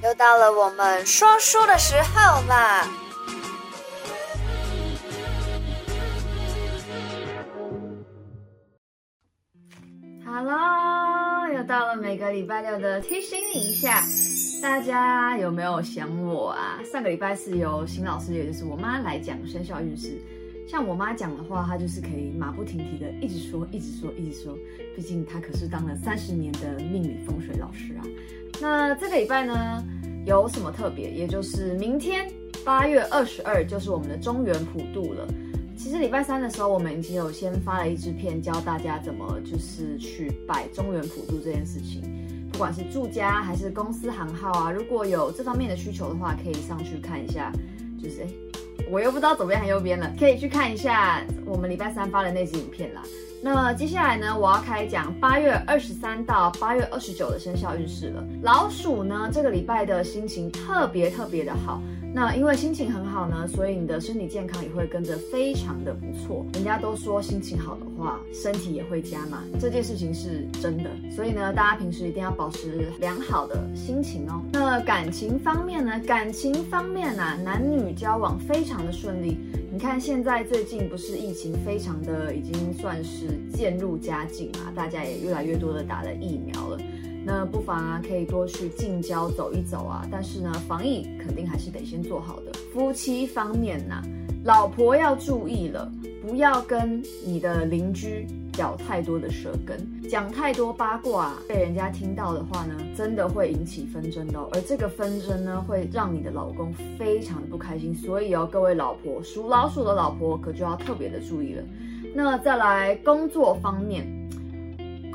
又到了我们说书的时候啦！Hello，又到了每个礼拜六的提醒你一下，大家有没有想我啊？上个礼拜是由邢老师，也就是我妈来讲生肖运势。像我妈讲的话，她就是可以马不停蹄的一直说，一直说，一直说。毕竟她可是当了三十年的命理风水老师啊。那这个礼拜呢，有什么特别？也就是明天八月二十二就是我们的中原普渡了。其实礼拜三的时候，我们已经有先发了一支片，教大家怎么就是去拜中原普渡这件事情。不管是住家还是公司行号啊，如果有这方面的需求的话，可以上去看一下。就是哎，我又不知道左边还右边了，可以去看一下我们礼拜三发的那支影片啦。那接下来呢，我要开讲八月二十三到八月二十九的生肖运势了。老鼠呢，这个礼拜的心情特别特别的好。那因为心情很好呢，所以你的身体健康也会跟着非常的不错。人家都说心情好的话，身体也会佳嘛，这件事情是真的。所以呢，大家平时一定要保持良好的心情哦。那感情方面呢，感情方面啊，男女交往非常的顺利。你看现在最近不是疫情非常的已经算是渐入佳境嘛，大家也越来越多的打了疫苗了。那不妨啊，可以多去近郊走一走啊。但是呢，防疫肯定还是得先做好的。夫妻方面呐、老婆要注意了，不要跟你的邻居咬太多的舌根，讲太多八卦，被人家听到的话呢，真的会引起纷争的哦。而这个纷争呢，会让你的老公非常的不开心。所以哦，各位老婆，属老鼠的老婆可就要特别的注意了。那再来工作方面。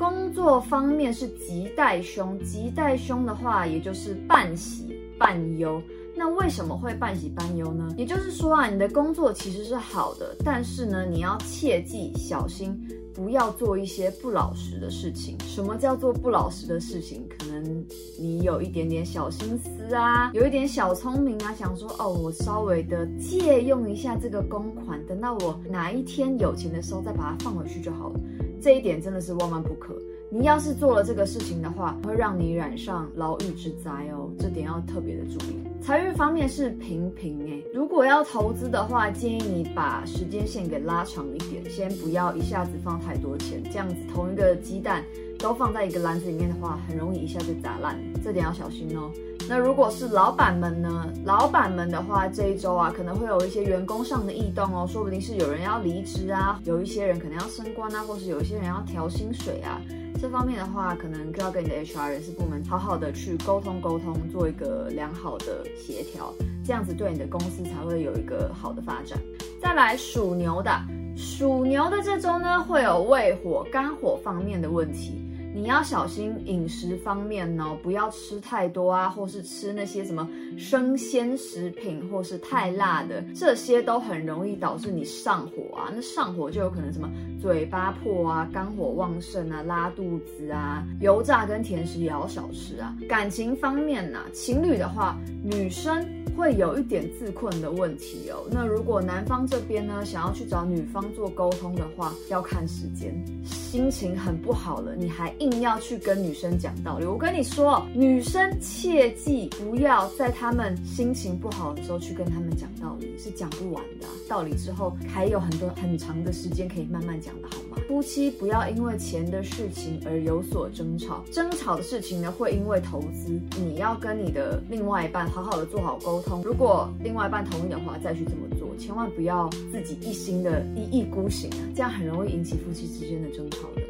工作方面是吉带凶，吉带凶的话，也就是半喜半忧。那为什么会半喜半忧呢？也就是说啊，你的工作其实是好的，但是呢，你要切记小心，不要做一些不老实的事情。什么叫做不老实的事情？可能你有一点点小心思啊，有一点小聪明啊，想说哦，我稍微的借用一下这个公款，等到我哪一天有钱的时候再把它放回去就好了。这一点真的是万万不可。你要是做了这个事情的话，会让你染上牢狱之灾哦。这点要特别的注意。财运方面是平平诶，如果要投资的话，建议你把时间线给拉长一点，先不要一下子放太多钱，这样子同一个鸡蛋都放在一个篮子里面的话，很容易一下就砸烂，这点要小心哦。那如果是老板们呢？老板们的话，这一周啊，可能会有一些员工上的异动哦，说不定是有人要离职啊，有一些人可能要升官啊，或是有一些人要调薪水啊。这方面的话，可能就要跟你的 HR 人事部门好好的去沟通沟通，做一个良好的协调，这样子对你的公司才会有一个好的发展。再来属牛的，属牛的这周呢，会有胃火、肝火方面的问题。你要小心饮食方面呢，不要吃太多啊，或是吃那些什么生鲜食品，或是太辣的，这些都很容易导致你上火啊。那上火就有可能什么嘴巴破啊，肝火旺盛啊，拉肚子啊，油炸跟甜食也要少吃啊。感情方面呢，情侣的话，女生。会有一点自困的问题哦。那如果男方这边呢，想要去找女方做沟通的话，要看时间。心情很不好了，你还硬要去跟女生讲道理。我跟你说，女生切记不要在他们心情不好的时候去跟他们讲道理，是讲不完的。道理之后还有很多很长的时间可以慢慢讲的好吗？夫妻不要因为钱的事情而有所争吵，争吵的事情呢，会因为投资。你要跟你的另外一半好好的做好沟通，如果另外一半同意的话，再去这么做，千万不要自己一心的一意孤行啊，这样很容易引起夫妻之间的争吵的。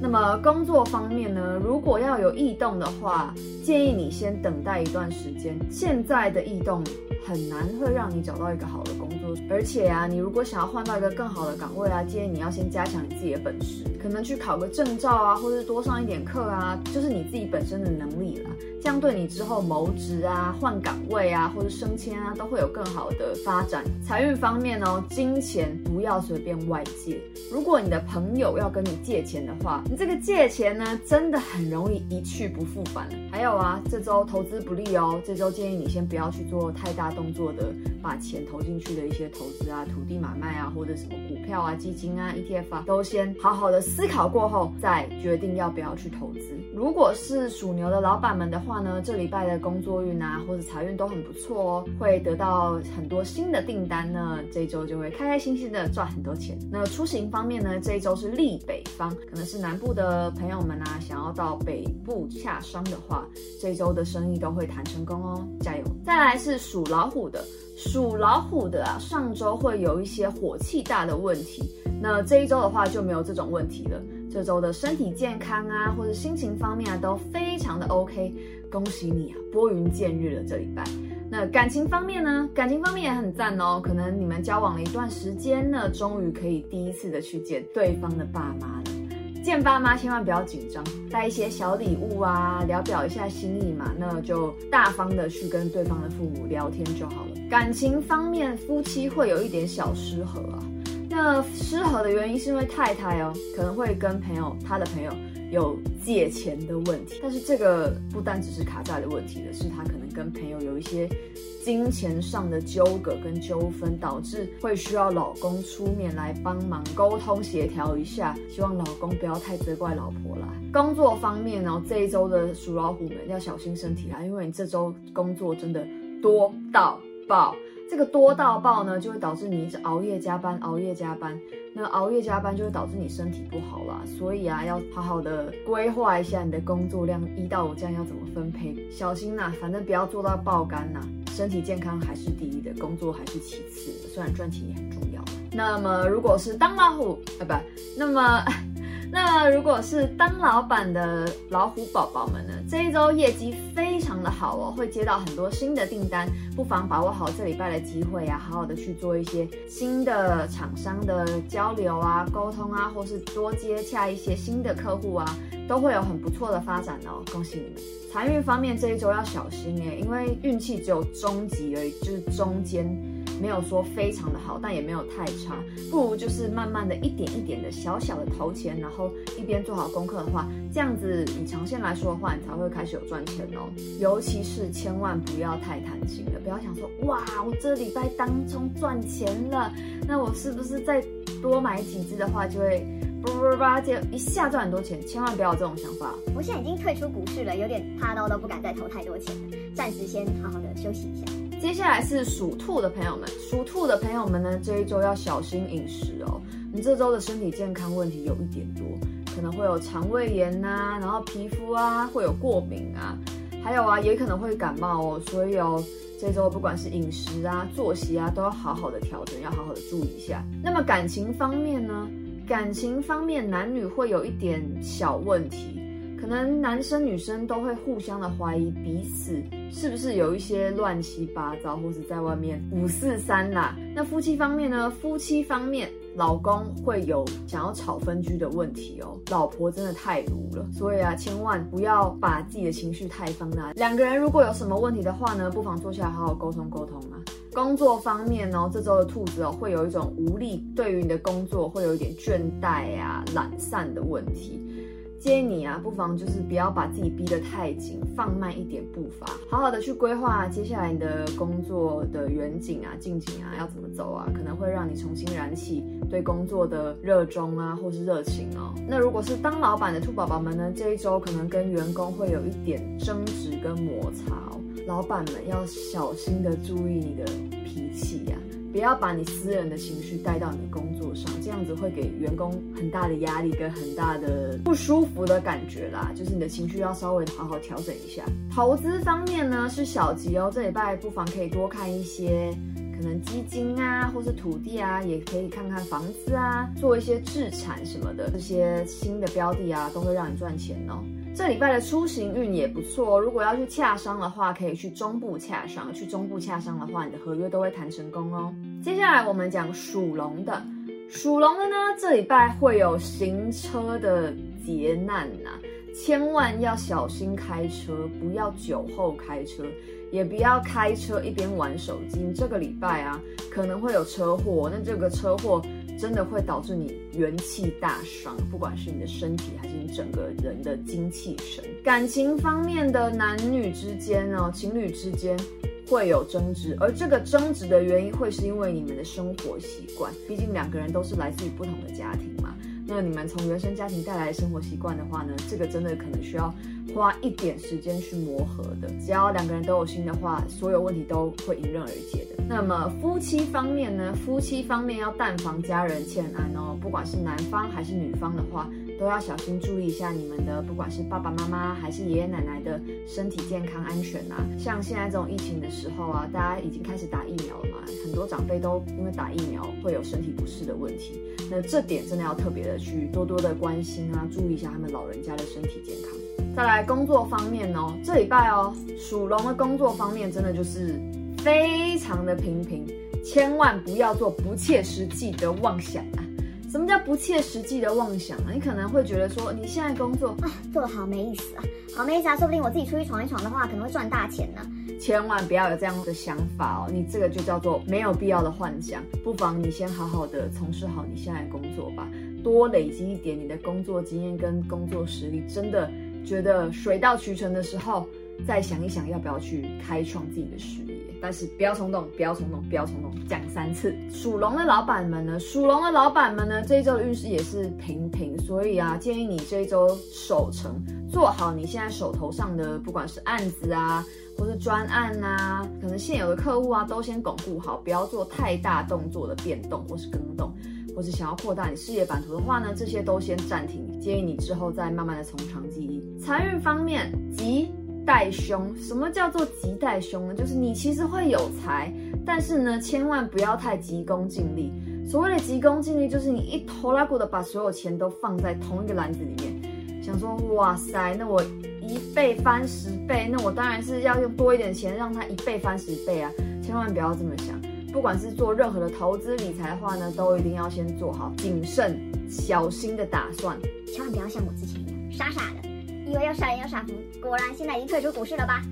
那么工作方面呢，如果要有异动的话，建议你先等待一段时间。现在的异动很难会让你找到一个好的工作，而且啊，你如果想要换到一个更好的岗位啊，建议你要先加强你自己的本事，可能去考个证照啊，或是多上一点课啊，就是你自己本身的能力啦。这样对你之后谋职啊、换岗位啊，或者升迁啊，都会有更好的发展。财运方面哦，金钱不要随便外借。如果你的朋友要跟你借钱的话，你这个借钱呢，真的很容易一去不复返。还有啊，这周投资不利哦，这周建议你先不要去做太大动作的，把钱投进去的一些投资啊，土地买卖啊，或者什么股票啊、基金啊、ETF 啊，都先好好的思考过后再决定要不要去投资。如果是属牛的老板们的话呢，这礼拜的工作运啊或者财运都很不错哦，会得到很多新的订单呢，这一周就会开开心心的赚很多钱。那出行方面呢，这一周是利北方，可能是南部的朋友们啊，想要到北部洽商的话。这一周的生意都会谈成功哦，加油！再来是属老虎的，属老虎的啊，上周会有一些火气大的问题，那这一周的话就没有这种问题了。这周的身体健康啊，或者心情方面啊，都非常的 OK，恭喜你啊，拨云见日了这礼拜。那感情方面呢？感情方面也很赞哦，可能你们交往了一段时间呢，终于可以第一次的去见对方的爸妈了。见爸妈千万不要紧张，带一些小礼物啊，聊表一下心意嘛，那就大方的去跟对方的父母聊天就好了。感情方面，夫妻会有一点小失和啊。那失和的原因是因为太太哦，可能会跟朋友，他的朋友有借钱的问题，但是这个不单只是卡债的问题的，是他可能跟朋友有一些。金钱上的纠葛跟纠纷，导致会需要老公出面来帮忙沟通协调一下。希望老公不要太责怪老婆啦。工作方面呢，这一周的属老虎们要小心身体啊，因为你这周工作真的多到爆。这个多到爆呢，就会导致你一直熬夜加班，熬夜加班。那熬夜加班就会导致你身体不好啦。所以啊，要好好的规划一下你的工作量，一到五这样要怎么分配，小心呐，反正不要做到爆肝呐。身体健康还是第一的，工作还是其次的，虽然赚钱也很重要。那么如果是当老虎，啊不，那么。那如果是当老板的老虎宝宝们呢？这一周业绩非常的好哦，会接到很多新的订单，不妨把握好这礼拜的机会啊，好好的去做一些新的厂商的交流啊、沟通啊，或是多接洽一些新的客户啊，都会有很不错的发展哦。恭喜你们！财运方面这一周要小心耶，因为运气只有中级而已，就是中间。没有说非常的好，但也没有太差，不如就是慢慢的一点一点的小小的投钱，然后一边做好功课的话，这样子以长线来说的话，你才会开始有赚钱哦。尤其是千万不要太贪心了，不要想说哇，我这礼拜当中赚钱了，那我是不是再多买几只的话，就会叭叭叭就一下赚很多钱？千万不要有这种想法。我现在已经退出股市了，有点怕到都不敢再投太多钱了，暂时先好好的休息一下。接下来是属兔的朋友们，属兔的朋友们呢，这一周要小心饮食哦。你这周的身体健康问题有一点多，可能会有肠胃炎呐、啊，然后皮肤啊会有过敏啊，还有啊也可能会感冒哦。所以哦，这周不管是饮食啊、作息啊，都要好好的调整，要好好的注意一下。那么感情方面呢？感情方面男女会有一点小问题。可能男生女生都会互相的怀疑彼此是不是有一些乱七八糟，或是在外面五四三啦。那夫妻方面呢？夫妻方面，老公会有想要吵分居的问题哦。老婆真的太卢了，所以啊，千万不要把自己的情绪太放大。两个人如果有什么问题的话呢，不妨坐下来好好沟通沟通啊。工作方面哦，这周的兔子哦，会有一种无力，对于你的工作会有一点倦怠啊、懒散的问题。建议你啊，不妨就是不要把自己逼得太紧，放慢一点步伐，好好的去规划接下来你的工作的远景啊、近景啊要怎么走啊，可能会让你重新燃起对工作的热衷啊，或是热情哦。那如果是当老板的兔宝宝们呢，这一周可能跟员工会有一点争执跟摩擦哦，老板们要小心的注意你的脾气呀。不要把你私人的情绪带到你的工作上，这样子会给员工很大的压力跟很大的不舒服的感觉啦。就是你的情绪要稍微好好调整一下。投资方面呢是小吉哦，这礼拜不妨可以多看一些可能基金啊，或是土地啊，也可以看看房子啊，做一些置产什么的，这些新的标的啊，都会让你赚钱哦。这礼拜的出行运也不错，如果要去洽商的话，可以去中部洽商。去中部洽商的话，你的合约都会谈成功哦。接下来我们讲属龙的，属龙的呢，这礼拜会有行车的劫难呐、啊，千万要小心开车，不要酒后开车，也不要开车一边玩手机。这个礼拜啊，可能会有车祸，那这个车祸。真的会导致你元气大伤，不管是你的身体还是你整个人的精气神。感情方面的男女之间哦，情侣之间会有争执，而这个争执的原因会是因为你们的生活习惯，毕竟两个人都是来自于不同的家庭嘛。那你们从原生家庭带来的生活习惯的话呢，这个真的可能需要花一点时间去磨合的。只要两个人都有心的话，所有问题都会迎刃而解的。那么夫妻方面呢？夫妻方面要但防家人欠安哦，不管是男方还是女方的话，都要小心注意一下你们的，不管是爸爸妈妈还是爷爷奶奶的身体健康安全啊。像现在这种疫情的时候啊，大家已经开始打疫苗了嘛，很多长辈都因为打疫苗会有身体不适的问题，那这点真的要特别的去多多的关心啊，注意一下他们老人家的身体健康。再来工作方面哦，这礼拜哦，属龙的工作方面真的就是。非常的平平，千万不要做不切实际的妄想啊！什么叫不切实际的妄想啊？你可能会觉得说，你现在工作啊，做的好没意思啊，好没意思啊，说不定我自己出去闯一闯的话，可能会赚大钱呢。千万不要有这样的想法哦，你这个就叫做没有必要的幻想。不妨你先好好的从事好你现在的工作吧，多累积一点你的工作经验跟工作实力，真的觉得水到渠成的时候，再想一想要不要去开创自己的事业。但是不要冲动，不要冲动，不要冲动，讲三次。属龙的老板们呢？属龙的老板们呢？这一周的运势也是平平，所以啊，建议你这一周守成，做好你现在手头上的，不管是案子啊，或是专案啊，可能现有的客户啊，都先巩固好，不要做太大动作的变动或是更动，或是想要扩大你事业版图的话呢，这些都先暂停，建议你之后再慢慢的从长计议。财运方面，吉。带凶，什么叫做急带凶呢？就是你其实会有财，但是呢，千万不要太急功近利。所谓的急功近利，就是你一拖拉库的把所有钱都放在同一个篮子里面，想说哇塞，那我一倍翻十倍，那我当然是要用多一点钱让它一倍翻十倍啊！千万不要这么想，不管是做任何的投资理财的话呢，都一定要先做好谨慎小心的打算，千万不要像我之前一样傻傻的。以为要杀人要杀福，果然现在已经退出股市了吧？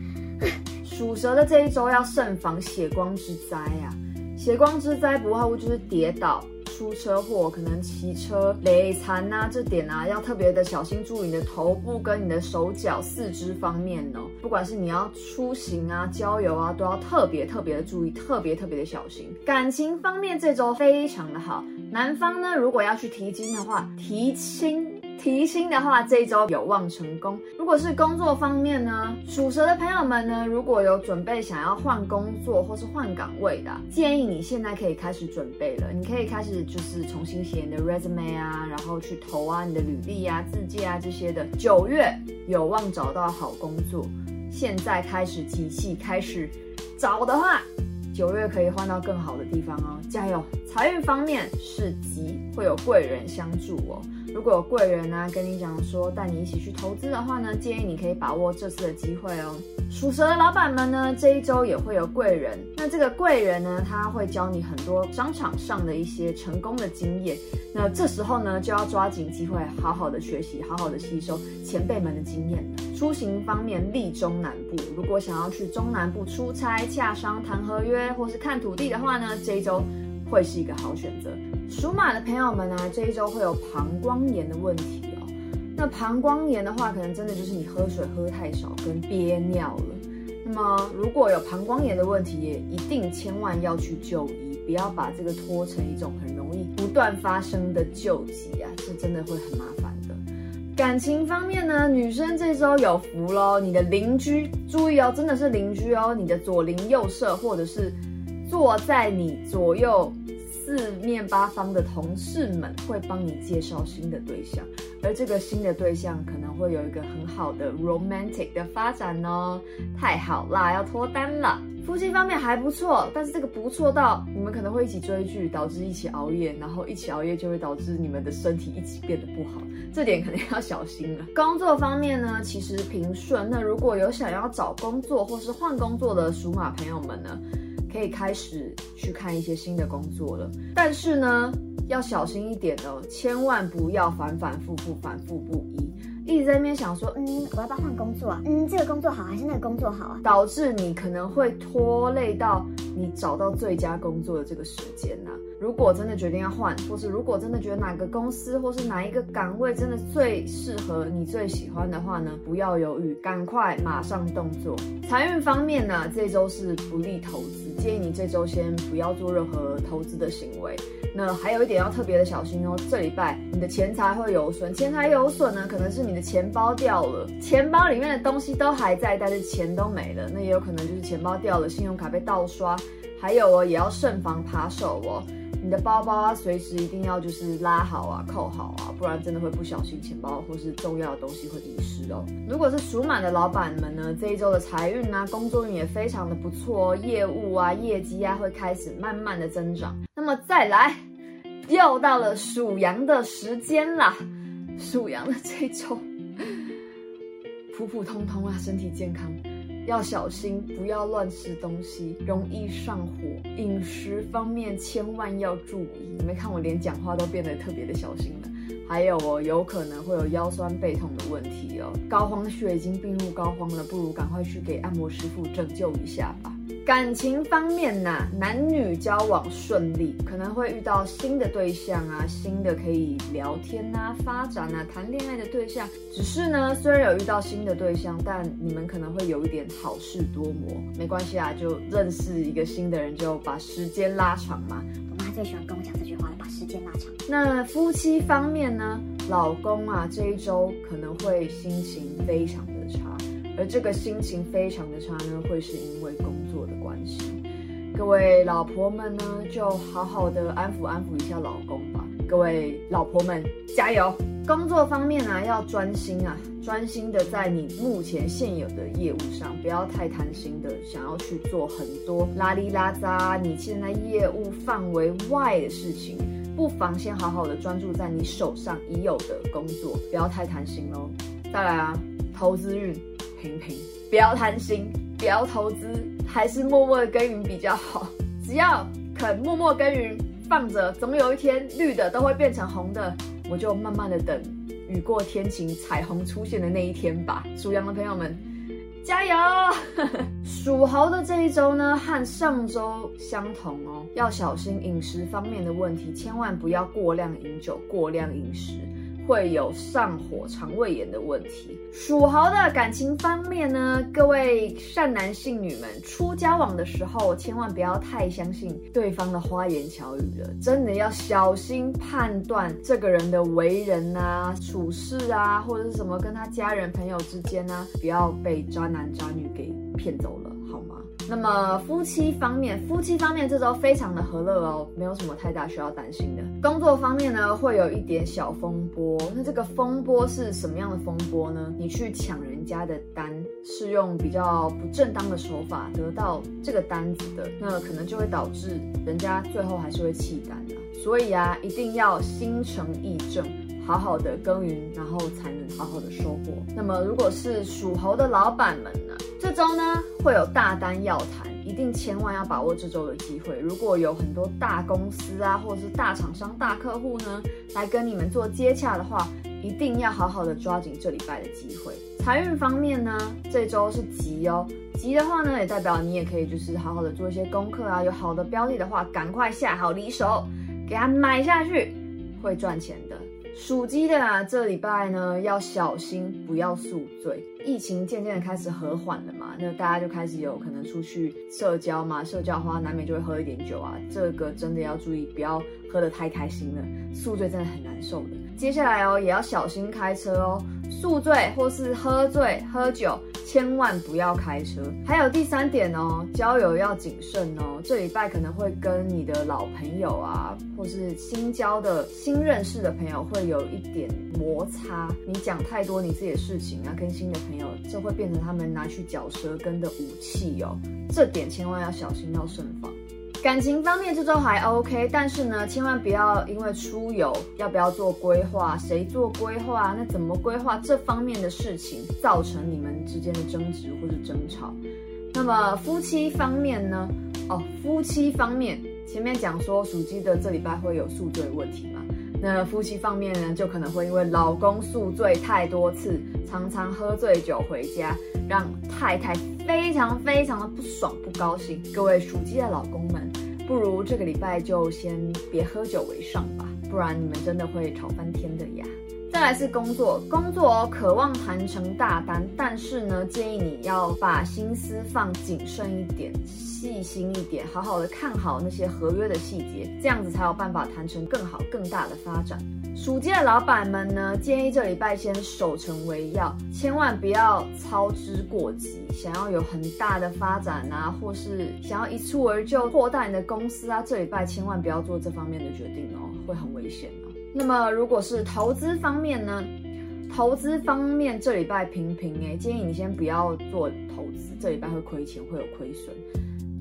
属蛇的这一周要慎防血光之灾啊！血光之灾不外乎就是跌倒、出车祸，可能骑车累残啊，这点啊要特别的小心，注意你的头部跟你的手脚、四肢方面哦。不管是你要出行啊、郊游啊，都要特别特别的注意，特别特别的小心。感情方面这周非常的好，男方呢如果要去提亲的话，提亲。提薪的话，这一周有望成功。如果是工作方面呢，属蛇的朋友们呢，如果有准备想要换工作或是换岗位的，建议你现在可以开始准备了。你可以开始就是重新写你的 resume 啊，然后去投啊你的履历啊、自荐啊这些的。九月有望找到好工作，现在开始集气开始找的话，九月可以换到更好的地方哦，加油！财运方面是吉，会有贵人相助哦。如果有贵人呢、啊，跟你讲说带你一起去投资的话呢，建议你可以把握这次的机会哦。属蛇的老板们呢，这一周也会有贵人。那这个贵人呢，他会教你很多商场上的一些成功的经验。那这时候呢，就要抓紧机会，好好的学习，好好的吸收前辈们的经验。出行方面，利中南部。如果想要去中南部出差、洽商、谈合约或是看土地的话呢，这一周会是一个好选择。属马的朋友们呢，这一周会有膀胱炎的问题。那膀胱炎的话，可能真的就是你喝水喝太少跟憋尿了。那么如果有膀胱炎的问题，也一定千万要去就医，不要把这个拖成一种很容易不断发生的旧疾啊，这真的会很麻烦的。感情方面呢，女生这周有福喽，你的邻居注意哦，真的是邻居哦，你的左邻右舍或者是坐在你左右。四面八方的同事们会帮你介绍新的对象，而这个新的对象可能会有一个很好的 romantic 的发展哦，太好啦，要脱单了。夫妻方面还不错，但是这个不错到你们可能会一起追剧，导致一起熬夜，然后一起熬夜就会导致你们的身体一起变得不好，这点肯定要小心了。工作方面呢，其实平顺。那如果有想要找工作或是换工作的属马朋友们呢，可以开始去看一些新的工作了，但是呢，要小心一点哦，千万不要反反复复、反复不一，一直在那边想说，嗯，我要不要换工作啊？嗯，这个工作好还是那个工作好啊？导致你可能会拖累到你找到最佳工作的这个时间呐、如果真的决定要换，或是如果真的觉得哪个公司或是哪一个岗位真的最适合你、最喜欢的话呢，不要犹豫，赶快马上动作。财运方面呢，这周是不利投资，建议你这周先不要做任何投资的行为。那还有一点要特别的小心哦，这礼拜你的钱财会有损，钱财有损呢，可能是你的钱包掉了，钱包里面的东西都还在，但是钱都没了，那也有可能就是钱包掉了，信用卡被盗刷，还有哦，也要慎防扒手哦。你的包包啊，随时一定要就是拉好啊，扣好啊，不然真的会不小心钱包或是重要的东西会遗失哦。如果是属马的老板们呢，这一周的财运啊，工作运也非常的不错哦，业务啊，业绩啊会开始慢慢的增长。那么再来，又到了属羊的时间啦，属羊的这一周普普通通啊，身体健康。要小心，不要乱吃东西，容易上火。饮食方面千万要注意。你们看我连讲话都变得特别的小心了。还有哦，有可能会有腰酸背痛的问题哦。膏肓穴已经病入膏肓了，不如赶快去给按摩师傅拯救一下吧。感情方面呢、男女交往顺利，可能会遇到新的对象啊，新的可以聊天啊、发展啊、谈恋爱的对象。只是呢，虽然有遇到新的对象，但你们可能会有一点好事多磨。没关系啊，就认识一个新的人，就把时间拉长嘛。我妈最喜欢跟我讲这句话了，把时间拉长。那夫妻方面呢，老公啊，这一周可能会心情非常，而这个心情非常的差呢，会是因为工作的关系。各位老婆们呢，就好好的安抚安抚一下老公吧。各位老婆们，加油！工作方面呢、啊，要专心啊，专心的在你目前现有的业务上，不要太贪心的想要去做很多拉里拉杂你现在业务范围外的事情。不妨先好好的专注在你手上已有的工作，不要太贪心喽。再来啊，投资运平平，不要贪心，不要投资。还是默默的耕耘比较好，只要肯默默耕耘，放着，总有一天绿的都会变成红的。我就慢慢的等雨过天晴，彩虹出现的那一天吧。属羊的朋友们，加油！属猴的这一周呢，和上周相同哦，要小心饮食方面的问题，千万不要过量饮酒、过量饮食。会有上火、肠胃炎的问题。属猴的感情方面呢，各位善男信女们，初交往的时候千万不要太相信对方的花言巧语了，真的要小心判断这个人的为人啊、处事啊，或者是什么跟他家人朋友之间啊，不要被渣男渣女给骗走了。好吗那么夫妻方面，夫妻方面这周非常的和乐哦，没有什么太大需要担心的。工作方面呢，会有一点小风波。那这个风波是什么样的风波呢？你去抢人家的单，是用比较不正当的手法得到这个单子的，那可能就会导致人家最后还是会弃单的。所以啊，一定要心诚意正，好好的耕耘，然后才能好好的收获。那么如果是属猴的老板们呢？这周呢，会有大单要谈，一定千万要把握这周的机会。如果有很多大公司啊，或者是大厂商、大客户呢，来跟你们做接洽的话，一定要好好的抓紧这礼拜的机会。财运方面呢，这周是吉哦，吉的话呢，也代表你也可以就是好好的做一些功课啊，有好的标的的话，赶快下好离手，给它买下去，会赚钱的。属鸡的啊，这礼拜呢要小心，不要宿醉。疫情渐渐的开始和缓了嘛，那大家就开始有可能出去社交嘛，社交的话难免就会喝一点酒啊，这个真的要注意，不要喝得太开心了，宿醉真的很难受的。接下来哦，也要小心开车哦，宿醉或是喝醉喝酒。千万不要开车。还有第三点哦，交友要谨慎哦。这礼拜可能会跟你的老朋友啊，或是新交的新认识的朋友会有一点摩擦。你讲太多你自己的事情啊，跟新的朋友，这会变成他们拿去嚼舌根的武器哦。这点千万要小心，要慎防。感情方面这周还 OK，但是呢，千万不要因为出游要不要做规划，谁做规划，那怎么规划这方面的事情，造成你们之间的争执或者争吵。那么夫妻方面呢？哦，夫妻方面前面讲说属鸡的这礼拜会有宿醉问题嘛？那夫妻方面呢，就可能会因为老公宿醉太多次，常常喝醉酒回家，让太太非常非常的不爽不高兴。各位属鸡的老公们，不如这个礼拜就先别喝酒为上吧，不然你们真的会吵翻天的呀。再来是工作，工作哦，渴望谈成大单，但是呢，建议你要把心思放谨慎一点，细心一点，好好的看好那些合约的细节，这样子才有办法谈成更好更大的发展。属鸡的老板们呢，建议这礼拜先守成为要，千万不要操之过急，想要有很大的发展啊，或是想要一蹴而就扩大你的公司啊，这礼拜千万不要做这方面的决定哦，会很危险。那么，如果是投资方面呢？投资方面这礼拜平平诶，建议你先不要做投资，这礼拜会亏钱，会有亏损。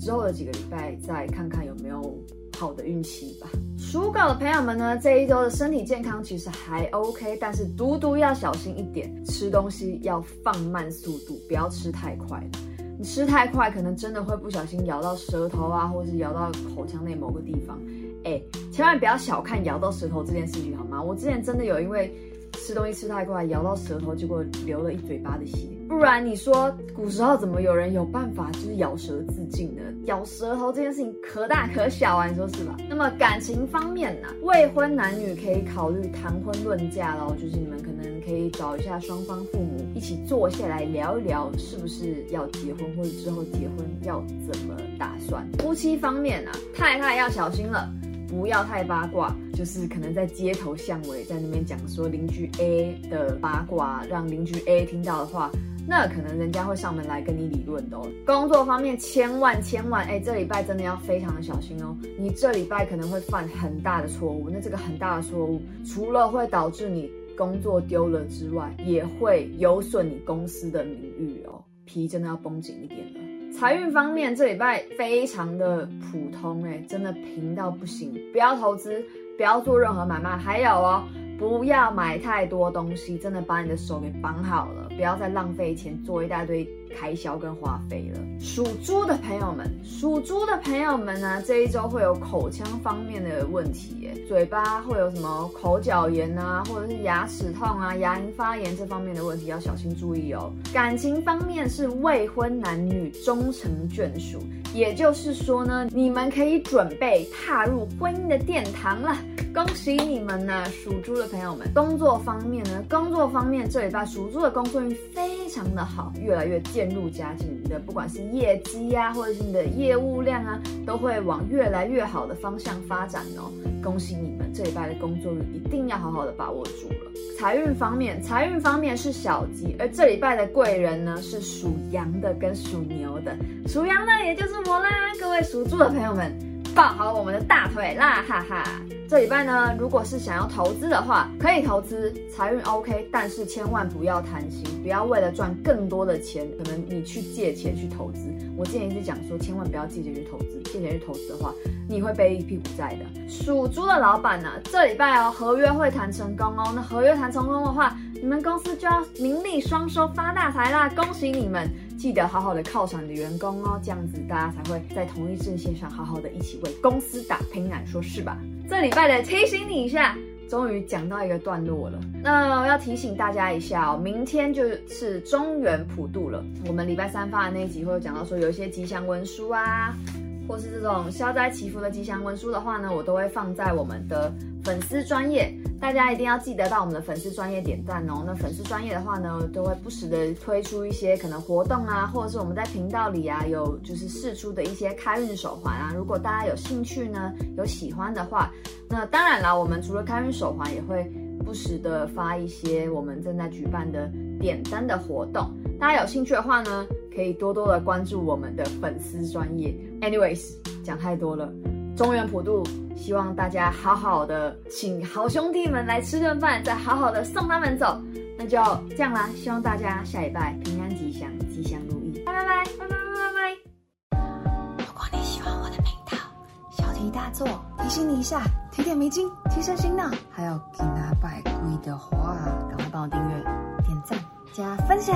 之后的几个礼拜再看看有没有好的运气吧。属狗的朋友们呢，这一周的身体健康其实还 OK，但是独独要小心一点，吃东西要放慢速度，不要吃太快。你吃太快，可能真的会不小心咬到舌头啊，或是咬到口腔内某个地方。哎，千万不要小看咬到舌头这件事情，好吗？我之前真的有因为吃东西吃太快，咬到舌头，结果流了一嘴巴的血。不然你说古时候怎么有人有办法就是咬舌自尽呢？咬舌头这件事情可大可小啊，你说是吧？那么感情方面呢、啊，未婚男女可以考虑谈婚论嫁喽，就是你们可能可以找一下双方父母一起坐下来聊一聊，是不是要结婚，或者之后结婚要怎么打算？夫妻方面呢、啊，太太要小心了。不要太八卦，就是可能在街头巷尾在那边讲说邻居 A 的八卦，让邻居 A 听到的话，那可能人家会上门来跟你理论的哦。工作方面，千万千万，哎，这礼拜真的要非常的小心哦。你这礼拜可能会犯很大的错误，那这个很大的错误，除了会导致你工作丢了之外，也会有损你公司的名誉哦。皮真的要绷紧一点了。财运方面，这礼拜非常的普通，哎，真的平到不行。不要投资，不要做任何买卖，还有哦，不要买太多东西，真的把你的手给绑好了，不要再浪费钱做一大堆开销跟花费了。属猪的朋友们，属猪的朋友们呢，这一周会有口腔方面的问题，嘴巴会有什么口角炎啊，或者是牙齿痛啊、牙龈发炎这方面的问题要小心注意哦。感情方面是未婚男女终成眷属，也就是说呢，你们可以准备踏入婚姻的殿堂了。恭喜你们呢，属猪的朋友们。工作方面呢，工作方面这礼拜属猪的工作非常的好，越来越渐入佳境。你的不管是业绩呀、啊，或者是你的业务量啊，都会往越来越好的方向发展哦。恭喜你们，这礼拜的工作运一定要好好的把握住了。财运方面，财运方面是小吉，而这礼拜的贵人呢是属羊的跟属牛的。属羊的也就是我啦，各位属猪的朋友们。抱好我们的大腿啦，哈哈！这礼拜呢，如果是想要投资的话，可以投资，财运 OK，但是千万不要贪心，不要为了赚更多的钱，可能你去借钱去投资。我之前一直讲说，千万不要借钱去投资，借钱去投资的话，你会背一屁股债的。属猪的老板呢，这礼拜哦，合约会谈成功哦。那合约谈成功的话，你们公司就要名利双收，发大财啦！恭喜你们！记得好好的犒赏你的员工哦，这样子大家才会在同一阵线上好好的一起为公司打拼啊，说是吧？这礼拜的提醒你一下，终于讲到一个段落了。那要提醒大家一下哦，明天就是中原普渡了。我们礼拜三发的那一集会有讲到说，有一些吉祥文书啊，或是这种消灾祈福的吉祥文书的话呢，我都会放在我们的粉丝专页。大家一定要记得到我们的粉丝专页点赞哦。那粉丝专业的话呢，都会不时的推出一些可能活动啊，或者是我们在频道里啊有就是试出的一些开运手环啊。如果大家有兴趣呢，有喜欢的话，那当然啦，我们除了开运手环，也会不时的发一些我们正在举办的点灯的活动。大家有兴趣的话呢，可以多多的关注我们的粉丝专业。Anyways，讲太多了。中原普渡，希望大家好好的，请好兄弟们来吃顿饭，再好好的送他们走。那就这样啦，希望大家下礼拜平安吉祥，吉祥如意。拜拜拜拜拜拜拜拜。如果你喜欢我的频道，小题大做，提醒你一下，提点迷津，提升心脑。还有给他百贵的话，赶快帮我订阅、点赞、加分享。